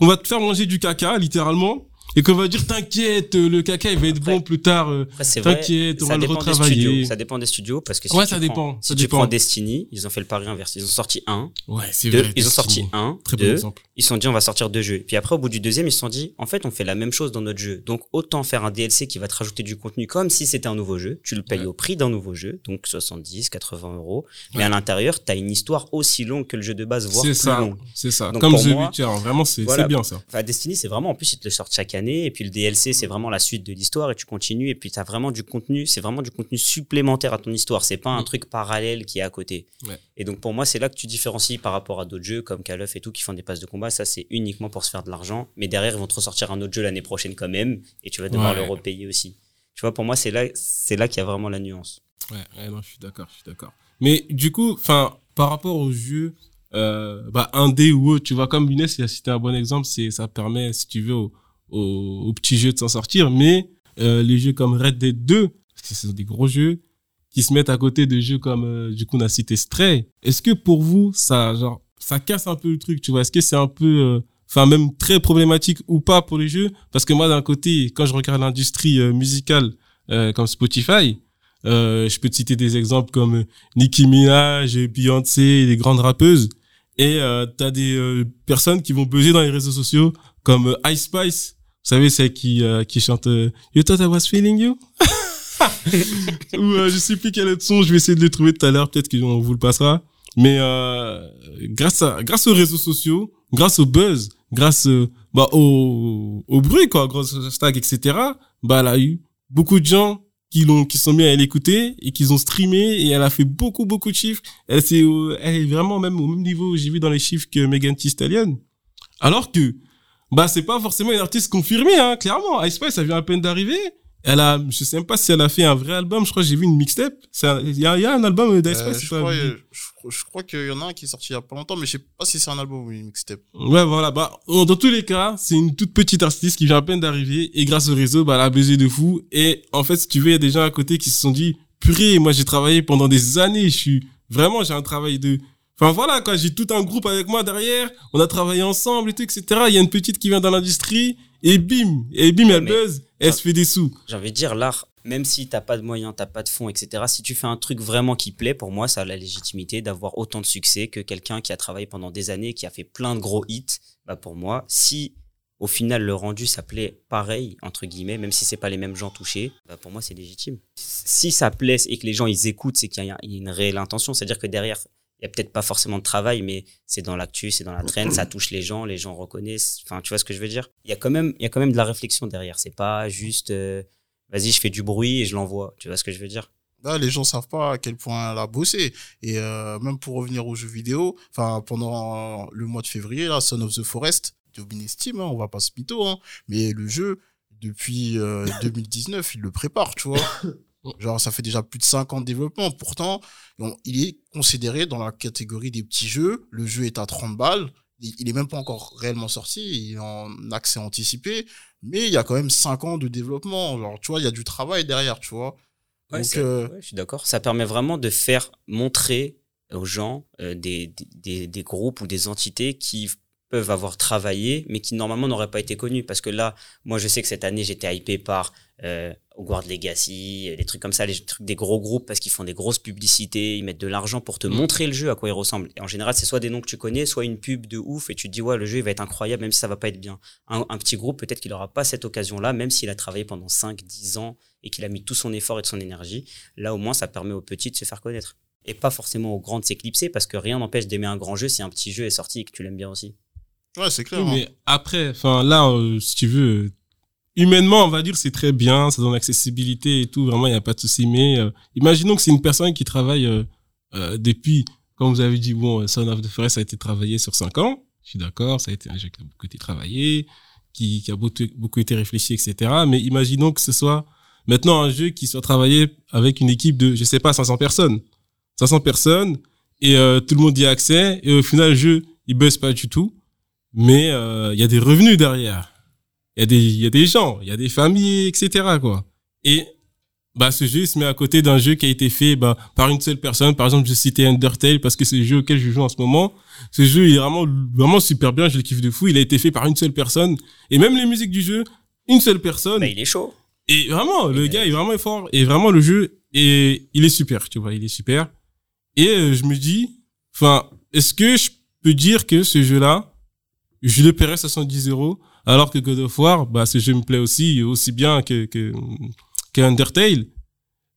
qu'on va te faire manger du caca littéralement et qu'on va dire t'inquiète, le caca il va être Après- bon plus tard. euh, T'inquiète, on va le retravailler. Ça dépend des studios parce que si Ouais, tu ça prends- dépend, Si ça tu dépend. prends Destiny, ils ont fait le pari inverse. Ils ont sorti un, Ouais, c'est vrai. ils ont sorti un, Très bon deux, exemple. ils se sont dit on va sortir deux jeux. Puis après au bout du deuxième ils se sont dit en fait on fait la même chose dans notre jeu. Donc autant faire un DLC qui va te rajouter du contenu comme si c'était un nouveau jeu. Tu le payes Ouais. au prix d'un nouveau jeu, donc 70, 80 euros. Mais Ouais. à l'intérieur t'as une histoire aussi longue que le jeu de base, voire plus ça, longue. c'est ça. Donc Comme The Witcher, vraiment c'est bien ça. Destiny, c'est vraiment, en plus, ils te le sortent chaque année, et puis le DLC, c'est vraiment la suite de l'histoire, et tu continues, et puis t'as vraiment du contenu, c'est vraiment du contenu supplémentaire à ton histoire, c'est pas un Mm. truc parallèle qui est à côté. Ouais. Et donc, pour moi, c'est là que tu différencies par rapport à d'autres jeux comme Call of et tout, qui font des passes de combat, ça, c'est uniquement pour se faire de l'argent, mais derrière, ils vont te ressortir un autre jeu l'année prochaine quand même, et tu vas devoir Ouais. le repayer aussi. Tu vois, pour moi, c'est là, c'est là qu'il y a vraiment la nuance. Ouais, ouais, non, je suis d'accord, je suis d'accord. Mais du coup, enfin, par rapport aux jeux, euh, bah, indé ou autre, tu vois, comme Younes, il a cité un bon exemple, c'est, ça permet, si tu veux, aux, aux, aux petits jeux de s'en sortir, mais, euh, les jeux comme Red Dead 2, parce que ce sont des gros jeux, qui se mettent à côté de jeux comme, euh, du coup, on a cité Stray. Est-ce que pour vous, ça, genre, ça casse un peu le truc, tu vois? Est-ce que c'est un peu, euh, enfin, même très problématique ou pas pour les jeux? Parce que moi, d'un côté, quand je regarde l'industrie musicale, comme Spotify, je peux te citer des exemples comme Nicki Minaj, Beyoncé, les grandes rappeuses. Et euh, t'as des personnes qui vont buzzer dans les réseaux sociaux comme Ice Spice. Vous savez, celle qui euh, qui chante euh, You thought I was feeling you? Ou euh, je sais plus quel autre son. Je vais essayer de le trouver tout à l'heure. Peut-être qu'on vous le passera. Mais euh, grâce à grâce aux réseaux sociaux, grâce au buzz, grâce euh, bah au au bruit quoi, grâce aux hashtags etc. Bah elle a eu beaucoup de gens qui l'ont qui sont mis à l'écouter et qui ont streamé et elle a fait beaucoup beaucoup de chiffres elle c'est elle est vraiment même au même niveau j'ai vu dans les chiffres que Megan Thee Stallion alors que bah c'est pas forcément une artiste confirmée hein clairement Ice Spice ça vient à peine d'arriver elle a je sais même pas si elle a fait un vrai album je crois que j'ai vu une mixtape il y a, il y a un album d'Ice Euh, Spice je, c'est pas- crois, euh, je, je crois qu'il y en a un qui est sorti il y a pas longtemps, mais je sais pas si c'est un album ou une mixtape. Ouais, voilà. Bah, euh, dans tous les cas, c'est une toute petite artiste qui vient à peine d'arriver et grâce au réseau, bah, elle a baisé de fou. Et en fait, si tu veux, il y a des gens à côté qui se sont dit, purée, moi, j'ai travaillé pendant des années. Je suis vraiment, j'ai un travail de, enfin voilà, quoi. J'ai tout un groupe avec moi derrière. On a travaillé ensemble et tout, etc. Il y a une petite qui vient dans l'industrie et bim, et bim, elle mais- buzz, elle se fait des sous. J'ai envie de dire, l'art, même si t'as pas de moyens, t'as pas de fonds, etc., si tu fais un truc vraiment qui plaît, pour moi, ça a la légitimité d'avoir autant de succès que quelqu'un qui a travaillé pendant des années, qui a fait plein de gros hits. Bah, pour moi, si au final le rendu ça plaît pareil, entre guillemets, même si c'est pas les mêmes gens touchés, bah, pour moi, c'est légitime. Si ça plaît et que les gens ils écoutent, c'est qu'il y a il y a une réelle intention. C'est-à-dire que derrière, il y a peut-être pas forcément de travail, mais c'est dans l'actu, c'est dans la traîne, ça touche les gens, les gens reconnaissent. Enfin, tu vois ce que je veux dire? Il y a quand même, il y a quand même de la réflexion derrière. C'est pas juste, euh, vas-y, je fais du bruit et je l'envoie. Tu vois ce que je veux dire? Là, les gens savent pas à quel point elle a bossé. Et euh, même pour revenir aux jeux vidéo, enfin pendant le mois de février, là, Son of the Forest, Domine Steam, hein, on va pas se mytho, hein, mais le jeu depuis euh, 2019, il le prépare, tu vois. Genre, ça fait déjà plus de 5 ans de développement. Pourtant, on- il est considéré dans la catégorie des petits jeux. Le jeu est à 30 balles. Il il est même pas encore réellement sorti. Il est en accès anticipé. Mais il y a quand même 5 ans de développement. Genre, tu vois, il y a du travail derrière, tu vois. Ouais, Donc, euh, ouais, je suis d'accord. Ça permet vraiment de faire montrer aux gens euh, des, des groupes ou des entités qui peuvent avoir travaillé, mais qui normalement n'auraient pas été connus. Parce que là, moi, je sais que cette année, j'étais hypé par euh, Hogwarts Legacy, euh, des trucs comme ça, les trucs des gros groupes parce qu'ils font des grosses publicités, ils mettent de l'argent pour te Mm. montrer le jeu à quoi il ressemble. Et en général, c'est soit des noms que tu connais, soit une pub de ouf et tu te dis ouais, le jeu il va être incroyable même si ça va pas être bien. Un, un petit groupe, peut-être qu'il aura pas cette occasion-là, même s'il a travaillé pendant 5, 10 ans et qu'il a mis tout son effort et de son énergie. Là, au moins, ça permet aux petits de se faire connaître. Et pas forcément aux grands de s'éclipser parce que rien n'empêche d'aimer un grand jeu si un petit jeu est sorti et que tu l'aimes bien aussi. Ouais, c'est clair. Oui, hein. mais après, enfin là, euh, si tu veux, humainement, on va dire c'est très bien, ça donne l'accessibilité et tout, vraiment, il n'y a pas de souci. Mais euh, imaginons que c'est une personne qui travaille euh, euh, depuis, comme vous avez dit, bon, Son of the Forest a été travaillé sur cinq ans. Je suis d'accord, ça a été un jeu qui a beaucoup été travaillé, qui, qui a beaucoup, beaucoup été réfléchi, etc. Mais imaginons que ce soit maintenant un jeu qui soit travaillé avec une équipe de, je sais pas, 500 personnes. 500 personnes, et euh, tout le monde y a accès, et au final, le jeu, il buzz pas du tout mais euh, il y a des revenus derrière. Il y a des il y a des gens, il y a des familles, etc. quoi. Et bah ce jeu il se met à côté d'un jeu qui a été fait bah, par une seule personne. Par exemple, je citais Undertale parce que c'est le jeu auquel je joue en ce moment. Ce jeu il est vraiment vraiment super bien, je le kiffe de fou. Il a été fait par une seule personne et même les musiques du jeu, une seule personne. Bah, il est chaud. Et vraiment, le gars est vraiment fort. Et vraiment, le jeu, et il est super, tu vois, il est super. Et euh, je me dis, enfin, est-ce que je peux dire que ce jeu-là, je le paierais 70 euros, alors que God of War, bah, ce jeu me plaît aussi, aussi bien que, que, que Undertale.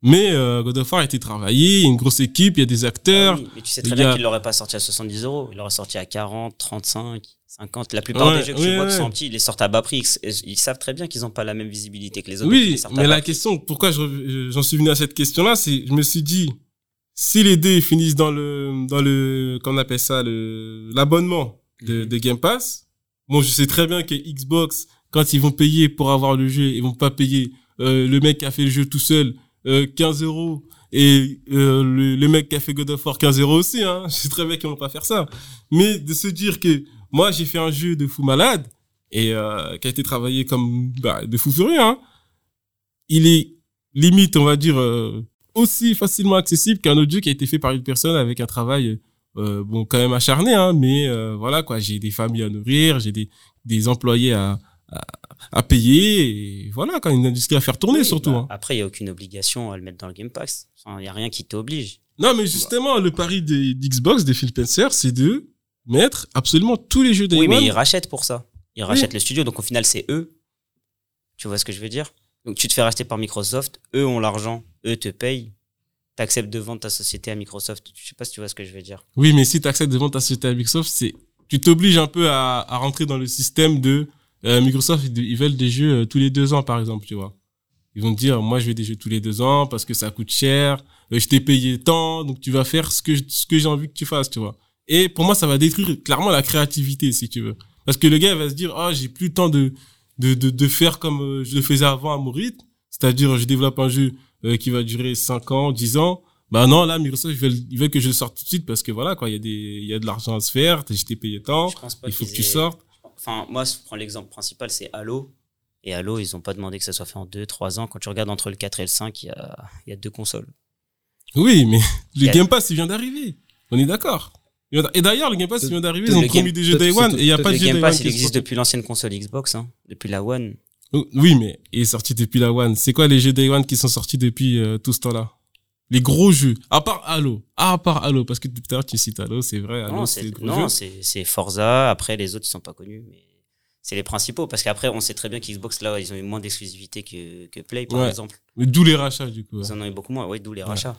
Mais euh, God of War a été travaillé, il y a une grosse équipe, il y a des acteurs. Ah oui, mais tu sais très bien a- qu'il l'aurait pas sorti à 70 euros. Il l'aurait sorti à 40, 35, 50. La plupart Ouais, des jeux que tu vois qui ouais. sont petits, ils les sortent à bas prix. Ils, savent très bien qu'ils n'ont pas la même visibilité que les autres. Oui, les mais la prix. question, pourquoi je j'en suis venu à cette question-là, c'est, je me suis dit, si les deux finissent dans le, dans le, qu'on appelle ça, l'abonnement de, Mhm. de Game Pass, bon, je sais très bien que Xbox, quand ils vont payer pour avoir le jeu, ils vont pas payer euh, le mec qui a fait le jeu tout seul euh, 15 euros et euh, le, mec qui a fait God of War 15 euros aussi. Hein. Je sais très bien qu'ils vont pas faire ça. Mais de se dire que moi j'ai fait un jeu de fou malade et euh, qui a été travaillé comme bah, de fou furieux, hein, il est limite, on va dire, euh, aussi facilement accessible qu'un autre jeu qui a été fait par une personne avec un travail euh, bon quand même acharné, hein, mais euh, voilà quoi, j'ai des familles à nourrir, j'ai des, des employés à, à, à payer, et voilà quand une industrie à faire tourner Oui, surtout. bah, hein. Après, il n'y a aucune obligation à le mettre dans le Game Pass. Il n'y a rien qui t'oblige. Non, mais justement, le pari des- d'Xbox, des Phil Spencer, c'est de mettre absolument tous les jeux Day Oui, mais ils rachètent pour ça. Ils rachètent le studio, donc au final, c'est eux. Tu vois ce que je veux dire? Donc tu te fais racheter par Microsoft, eux ont l'argent, eux te payent. T'acceptes de vendre ta société à Microsoft. Je sais pas si tu vois ce que je veux dire. Oui, mais si tu acceptes de vendre ta société à Microsoft, c'est tu t'obliges un peu à, à rentrer dans le système de euh, Microsoft. Ils, veulent des jeux euh, tous les deux ans, par exemple, tu vois. Ils vont te dire, moi, je veux des jeux tous les deux ans parce que ça coûte cher. euh, je t'ai payé tant, donc tu vas faire ce que ce que j'ai envie que tu fasses, tu vois. Et pour moi, ça va détruire clairement la créativité, si tu veux, parce que le gars il va se dire, ah, j'ai plus le temps de de de, faire comme je le faisais avant à mon c'est-à-dire je développe un jeu euh, qui va durer 5 ans, 10 ans. Bah non, là, Microsoft, ils veulent, ils veulent que je le sorte tout de suite parce que voilà, quoi, il y a des, il y a de l'argent à se faire, t'ai payé tant, il faut que tu sortes. Enfin, moi, je prends l'exemple principal, c'est Halo. Et Halo, ils ont pas demandé que ça soit fait en 2-3 ans. Quand tu regardes entre le 4 et le 5, il y a, il y a deux consoles. Oui, mais le Game Pass, il vient d'arriver. On est d'accord. Il Et d'ailleurs, le Game Pass, il vient d'arriver, ils Le ont Game- promis des jeux Day One et il n'y a pas de le jeu Game Day Pass, One. il qui est existe sorti. depuis l'ancienne console Xbox, hein, depuis la One. Oui, mais il est sorti depuis la One. C'est quoi les jeux Day One qui sont sortis depuis euh, tout ce temps-là? Les gros jeux. À part Halo. Ah, à part Halo. Parce que tout à l'heure, tu cites Halo, c'est vrai. Halo, c'est non, c'est c'est Forza. Après, les autres, ils sont pas connus. Mais c'est les principaux. Parce qu'après, on sait très bien qu'Xbox, là, ils ont eu moins d'exclusivité que, que Play, par Ouais. exemple. Mais D'où les rachats, du coup. ouais. Ils en ont eu beaucoup moins. Oui, d'où les Ouais. rachats.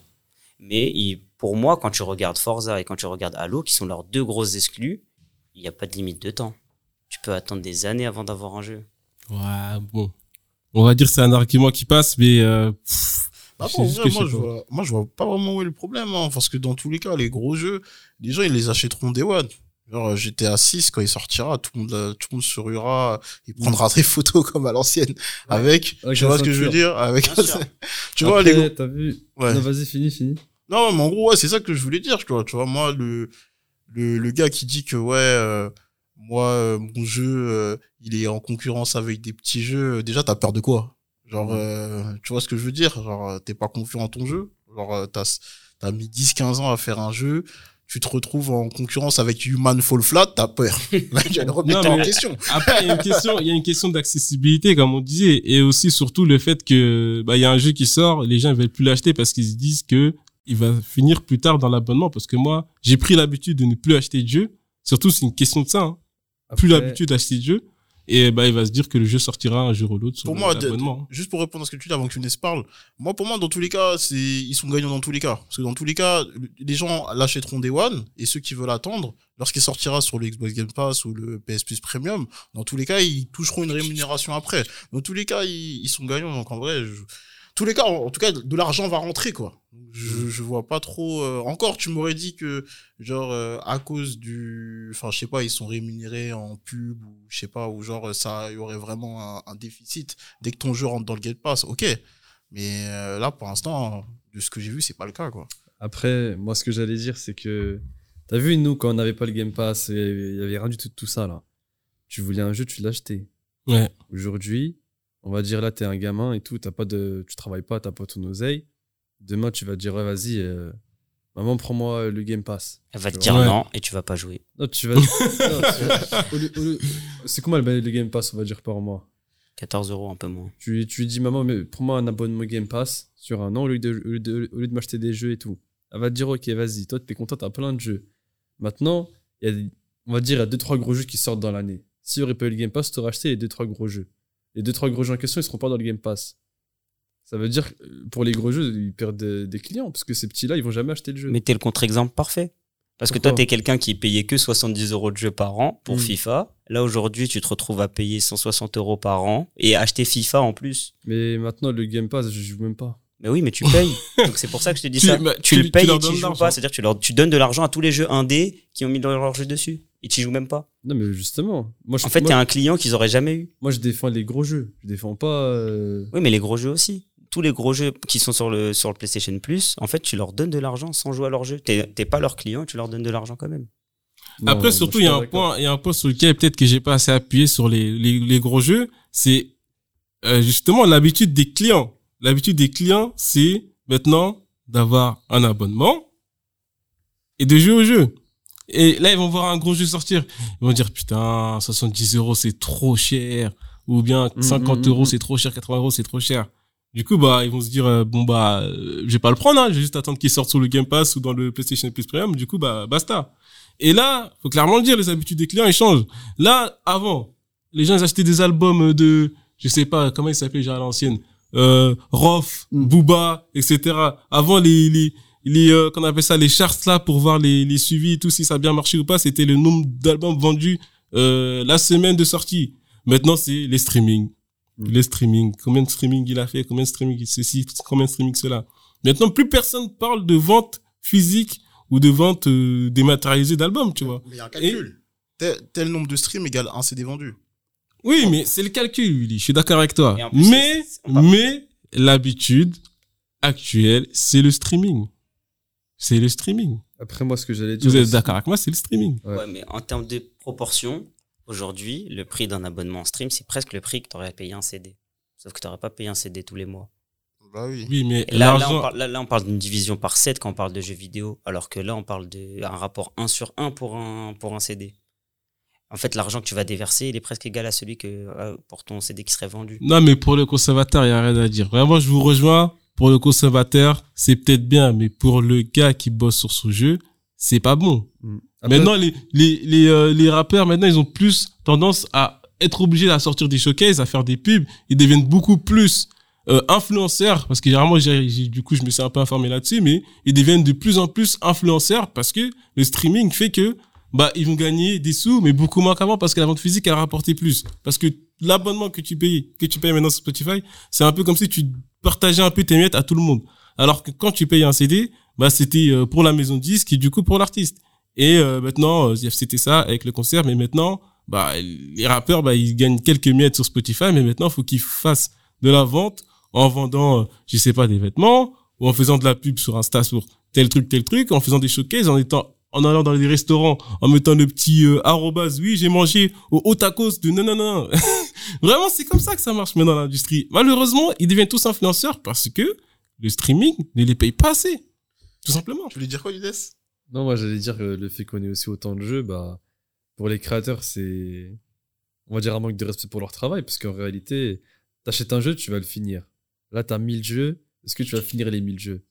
Mais il- pour moi, quand tu regardes Forza et quand tu regardes Halo, qui sont leurs deux grosses exclus, il n'y a pas de limite de temps. Tu peux attendre des années avant d'avoir un jeu. Ouais, bon. On va dire que c'est un argument qui passe, mais euh, pff, Bah, bon, je moi, je pas. vois, moi, je vois pas vraiment où est le problème, hein, parce que dans tous les cas, les gros jeux, les gens, ils les achèteront des One. Genre, euh, GTA 6, quand il sortira, tout le monde, tout le monde se ruera, il prendra des photos comme à l'ancienne, avec, Avec tu vois ce que je veux dire, avec, tu vois, les Après, gros, t'as vu ouais. Non, vas-y, fini, fini. Non, mais en gros, ouais, c'est ça que je voulais dire, tu vois. Tu vois, moi, le, le, le gars qui dit que, ouais, euh, moi, euh, mon jeu, euh, il est en concurrence avec des petits jeux, déjà, t'as peur de quoi? Genre, euh, tu vois ce que je veux dire? Genre, t'es pas confiant en ton jeu? Genre, t'as, t'as mis 10-15 ans à faire un jeu, tu te retrouves en concurrence avec Human Fall Flat, t'as peur. Là, tu vas le remettre en question. Après, il y a une question, il y a une question d'accessibilité, comme on disait, et aussi surtout le fait que, bah, il y a un jeu qui sort, les gens ne veulent plus l'acheter parce qu'ils se disent que il va finir plus tard dans l'abonnement, parce que moi, j'ai pris l'habitude de ne plus acheter de jeux. Surtout, c'est une question de ça, hein. Plus l'habitude d'acheter de jeux. et bah il va se dire que le jeu sortira un jour ou l'autre Pour moi, l'abonnement. Juste pour répondre à ce que tu dis avant que tu ne parle, moi pour moi dans tous les cas, c'est ils sont gagnants dans tous les cas parce que dans tous les cas, les gens l'achèteront Day One et ceux qui veulent attendre lorsqu'il sortira sur le Xbox Game Pass ou le PS Plus Premium, dans tous les cas, ils toucheront une rémunération après. Dans tous les cas, ils, ils sont gagnants donc en vrai, je- tous les cas en, en tout cas de l'argent va rentrer quoi. Je, je vois pas trop euh, encore tu m'aurais dit que genre euh, à cause du enfin je sais pas, ils sont rémunérés en pub ou je sais pas ou genre ça il y aurait vraiment un, un déficit dès que ton jeu rentre dans le Game Pass, ok. Mais euh, là, pour l'instant, de ce que j'ai vu, c'est pas le cas, quoi. Après, moi, ce que j'allais dire, c'est que t'as vu, nous, quand on n'avait pas le Game Pass, il y avait rien du tout de tout ça, là. Tu voulais un jeu, tu l'achetais. Ouais. Aujourd'hui, on va dire là, t'es un gamin et tout, t'as pas de, tu travailles pas, t'as pas ton oseille. Demain, tu vas te dire, ouais, vas-y, euh, maman, prends-moi le Game Pass. Elle va te Tu dire non et tu vas pas jouer. Non, tu vas. tu C'est comment le, le Game Pass, on va dire par mois? 14 euros, un peu moins. tu, tu lui dis, maman, mais prends-moi un abonnement Game Pass sur un an au lieu de, au lieu de, au lieu de m'acheter des jeux et tout. Elle va te dire, ok, vas-y, toi, t'es content, t'as plein de jeux. Maintenant, y a, on va dire, il y a 2-3 gros jeux qui sortent dans l'année. Si aurait pas eu le Game Pass, t'aurais acheté les 2-3 gros jeux. Les 2-3 gros jeux en question, ils seront pas dans le Game Pass. Ça veut dire, que, euh, pour les gros jeux, ils perdent des, des clients, parce que ces petits-là, ils vont jamais acheter le jeu. Mais t'es le contre-exemple parfait. Parce que toi, t'es quelqu'un qui payait que 70 euros de jeu par an pour Mm. FIFA. Là, aujourd'hui, tu te retrouves à payer 160 euros par an et acheter FIFA en plus. Mais maintenant, le Game Pass, je joue même pas. Mais oui, mais tu payes. Donc c'est pour ça que je te dis Tu- ça. bah, tu, tu- le tu payes leur et tu joues pas. C'est-à-dire que tu, leur, tu donnes de l'argent à tous les jeux indés qui ont mis leur jeu dessus. Et tu joues même pas. Non, mais justement. Moi, je, En fait, t'es un client qu'ils auraient jamais eu. moi, je défends les gros jeux. Je défends pas. euh, Oui, mais les gros jeux aussi. Tous les gros jeux qui sont sur le, sur le PlayStation Plus, en fait, tu leur donnes de l'argent sans jouer à leur jeu. T'es t'es pas leur client tu leur donnes de l'argent quand même. non, Après, surtout, il y a un point, il y a un point sur lequel peut-être que j'ai pas assez appuyé sur les, les, les gros jeux. C'est, euh, justement l'habitude des clients. L'habitude des clients, c'est maintenant d'avoir un abonnement et de jouer au jeu. Et là, ils vont voir un gros jeu sortir. Ils vont dire, putain, 70 euros, c'est trop cher. Ou bien Mhm, 50 mhm, euros, mhm. c'est trop cher. 80 euros, c'est trop cher. Du coup, bah, ils vont se dire, euh, bon, bah, euh, je vais pas le prendre, hein. Je vais juste attendre qu'il sorte sur le Game Pass ou dans le PlayStation Plus Premium. Du coup, bah, basta. Et là, faut clairement le dire, les habitudes des clients, ils changent. Là, avant, les gens, ils achetaient des albums de, je sais pas, comment ils s'appelaient déjà à l'ancienne, euh, Rof, Mm. Booba, etc. Avant, les, les, les, euh, qu'on appelle ça, les charts là, pour voir les, les suivis et tout, si ça a bien marché ou pas, c'était le nombre d'albums vendus, euh, la semaine de sortie. Maintenant, c'est les streamings. Mm. Les streamings. Combien de streaming il a fait, combien de streaming? Il ceci, combien de streaming cela? Maintenant, plus personne parle de vente physique ou de vente euh, dématérialisée d'albums, tu vois. Mais il y a un calcul. Tel, tel nombre de streams égale un CD vendu. Oui, mais c'est le calcul, Willy. Je suis d'accord avec toi. Plus, Mais, mais, l'habitude actuelle, c'est le streaming. C'est le streaming. Après, moi, ce que j'allais dire. Vous êtes d'accord avec moi, c'est le streaming. Ouais. Ouais, mais en termes de proportion, aujourd'hui, le prix d'un abonnement en stream, c'est presque le prix que tu aurais payé un CD. Sauf que tu n'aurais pas payé un CD tous les mois. Bah oui. Oui, mais là, là, on l'argent, parle, là, là, on parle d'une division par 7 quand on parle de jeux vidéo, alors que là, on parle d'un rapport 1 sur 1 pour un, pour un CD. En fait, l'argent que tu vas déverser, il est presque égal à celui que euh, pour ton CD qui serait vendu. non, mais pour le conservateur, il y a rien à dire. Vraiment, je vous rejoins. Pour le conservateur, c'est peut-être bien, mais pour le gars qui bosse sur ce jeu, c'est pas bon. Mm. Après- Maintenant, les, les, les, euh, les rappeurs, maintenant, ils ont plus tendance à être obligés à sortir des showcases, à faire des pubs. Ils deviennent beaucoup plus euh, influenceurs, parce que généralement, j'ai, j'ai- du coup, je me suis un peu informé là-dessus, mais ils deviennent de plus en plus influenceurs parce que le streaming fait que bah ils vont gagner des sous, mais beaucoup moins qu'avant parce que la vente physique, elle a rapporté plus. Parce que l'abonnement que tu payes, que tu payes maintenant sur Spotify, c'est un peu comme si tu partageais un peu tes miettes à tout le monde. Alors que quand tu payes un CD, bah c'était euh, pour la maison de disque et du coup pour l'artiste. Et euh, maintenant, euh, c'était ça avec le concert, mais maintenant, bah les rappeurs, bah ils gagnent quelques miettes sur Spotify, mais maintenant, faut qu'ils fassent de la vente en vendant, je sais pas, des vêtements ou en faisant de la pub sur Insta sur tel truc, tel truc, en faisant des showcases, en étant en allant dans des restaurants, en mettant le petit euh, arrobase, oui, j'ai mangé au haut tacos de non, non, non. Vraiment, c'est comme ça que ça marche maintenant dans l'industrie. Malheureusement, ils deviennent tous influenceurs parce que le streaming ne les paye pas assez. Tout simplement. Tu voulais dire quoi, Ludes Non, moi, j'allais dire que le fait qu'on ait aussi autant de jeux, bah, pour les créateurs, c'est, on va dire, un manque de respect pour leur travail, parce qu'en réalité, t'achètes un jeu, tu vas le finir. Là, t'as 1000 jeux, est-ce que tu vas finir les 1000 jeux?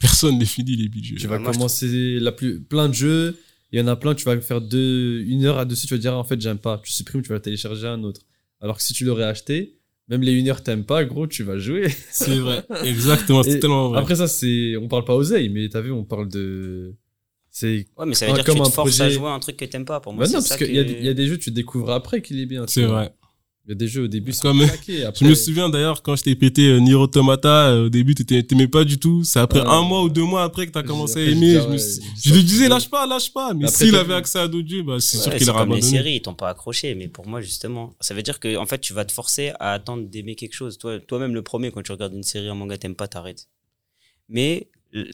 Personne n'est fini les budgets. Tu vas moi, je commencer la plus, plein de jeux, Il y en a plein, tu vas faire deux, une heure à dessus, tu vas dire en fait j'aime pas. Tu supprimes, tu vas télécharger un autre. Alors que si tu l'aurais acheté, même les une heure t'aimes pas, gros, tu vas jouer. C'est vrai. Exactement. C'est tellement vrai. Après ça, c'est, on parle pas oseille, mais t'as vu, on parle de, c'est, Ouais, mais ça veut Ah, dire que comme tu te un forces à projet- jouer à un truc que t'aimes pas. Pour moi, bah non, parce qu'il y, a des- que- il y a des jeux, tu découvres après qu'il est bien. C'est vrai. Il y a des jeux au début, c'est Comme- claqué, Je me souviens d'ailleurs quand je t'ai pété euh, Nier Automata, euh, au début t'étais- t'aimais pas du tout. C'est après Ouais. un mois ou deux mois après que t'as J'ai- commencé à aimer. Je, ah me je lui disais lâche pas, lâche pas. Mais s'il avait accès à d'autres jeux, bah, c'est sûr qu'il aurait comme les abandonné. séries, ils t'ont pas accroché. Mais pour moi, justement, ça veut dire que en fait, tu vas te forcer à attendre d'aimer quelque chose. Toi, toi-même, le premier, quand tu regardes une série en manga, t'aimes pas, t'arrêtes. Mais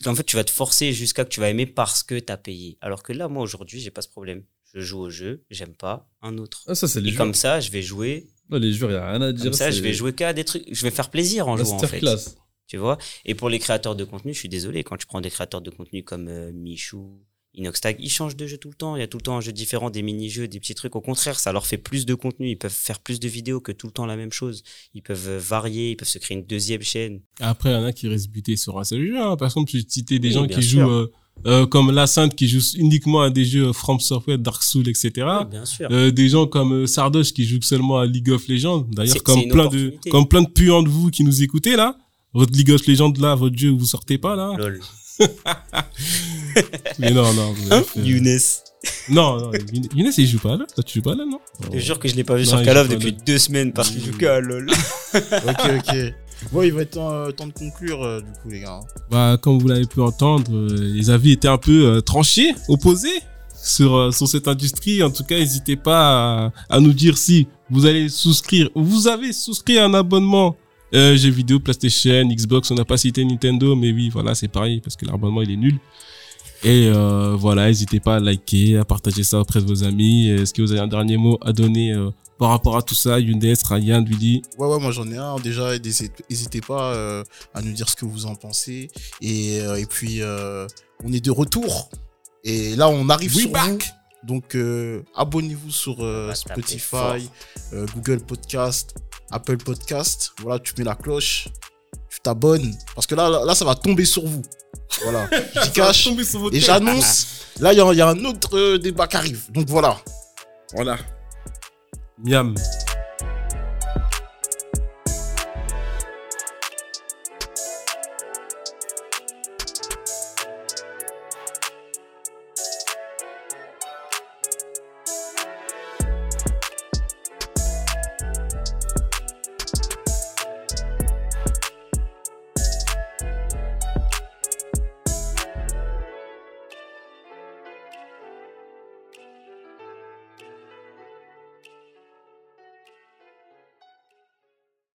en fait, tu vas te forcer jusqu'à que tu vas aimer parce que t'as payé. Alors que là, moi, aujourd'hui, j'ai pas ce problème. Je joue au jeu, j'aime pas un autre. Ah, ça, c'est les Et jeux. comme ça, je vais jouer. Non, les jeux, y a rien à dire. Comme ça, je vais jouer qu'à des trucs. Je vais faire plaisir en jouant, en fait. Masterclass. Tu vois? Et pour les créateurs de contenu, je suis désolé, quand tu prends des créateurs de contenu comme euh, Michou, Inoxtag, ils changent de jeu tout le temps. Il y a tout le temps un jeu différent, des mini-jeux, des petits trucs. Au contraire, ça leur fait plus de contenu. Ils peuvent faire plus de vidéos que tout le temps la même chose. Ils peuvent euh, varier, ils peuvent se créer une deuxième chaîne. Après, il y en a qui restent butés sur un seul jeu. Hein. Par exemple, tu citais des Oui, gens qui sûr. jouent euh, euh, comme La Sainte qui joue uniquement à des jeux From Software, Dark Souls, etc. Oui, bien sûr. Euh, des gens comme euh, Sardoche qui jouent seulement à League of Legends. D'ailleurs, comme plein de, comme plein de puants de vous qui nous écoutez là. Votre League of Legends là, votre jeu, vous sortez pas là. Lol. Mais non, non. vous Hein? fait- Younes. Non, non. Younes, il joue pas là. Toi, tu joues pas là, non? Je te jure que je l'ai pas vu Non, sur Call joue of depuis LOL. deux semaines parce qu'il joue que à LOL. ok, ok. Bon, il va être temps, euh, de conclure, euh, du coup, les gars. Bah, comme vous l'avez pu entendre, euh, les avis étaient un peu tranchés, opposés sur, sur cette industrie. En tout cas, n'hésitez pas à, à nous dire si vous allez souscrire, vous avez souscrit un abonnement jeux vidéo, PlayStation, Xbox. On n'a pas cité Nintendo, mais oui, voilà, c'est pareil parce que l'abonnement il est nul. Et voilà, n'hésitez pas à liker, à partager ça auprès de vos amis. Est-ce que vous avez un dernier mot à donner par rapport à tout ça Younes, Ryan, Willy Ouais, ouais, moi j'en ai un. Déjà, n'hésitez pas euh, à nous dire ce que vous en pensez. Et, euh, et puis, euh, on est de retour. Et là, on arrive We sur back. vous. Donc, euh, abonnez-vous sur euh, Spotify, euh, Google Podcast, Apple Podcast. Voilà, tu mets la cloche, tu t'abonnes. Parce que là, là, là, ça va tomber sur vous. Voilà, j'y cache. Et j'annonce, là, il y, a- il y a un autre euh, débat qui arrive. Donc voilà. Voilà. Yum.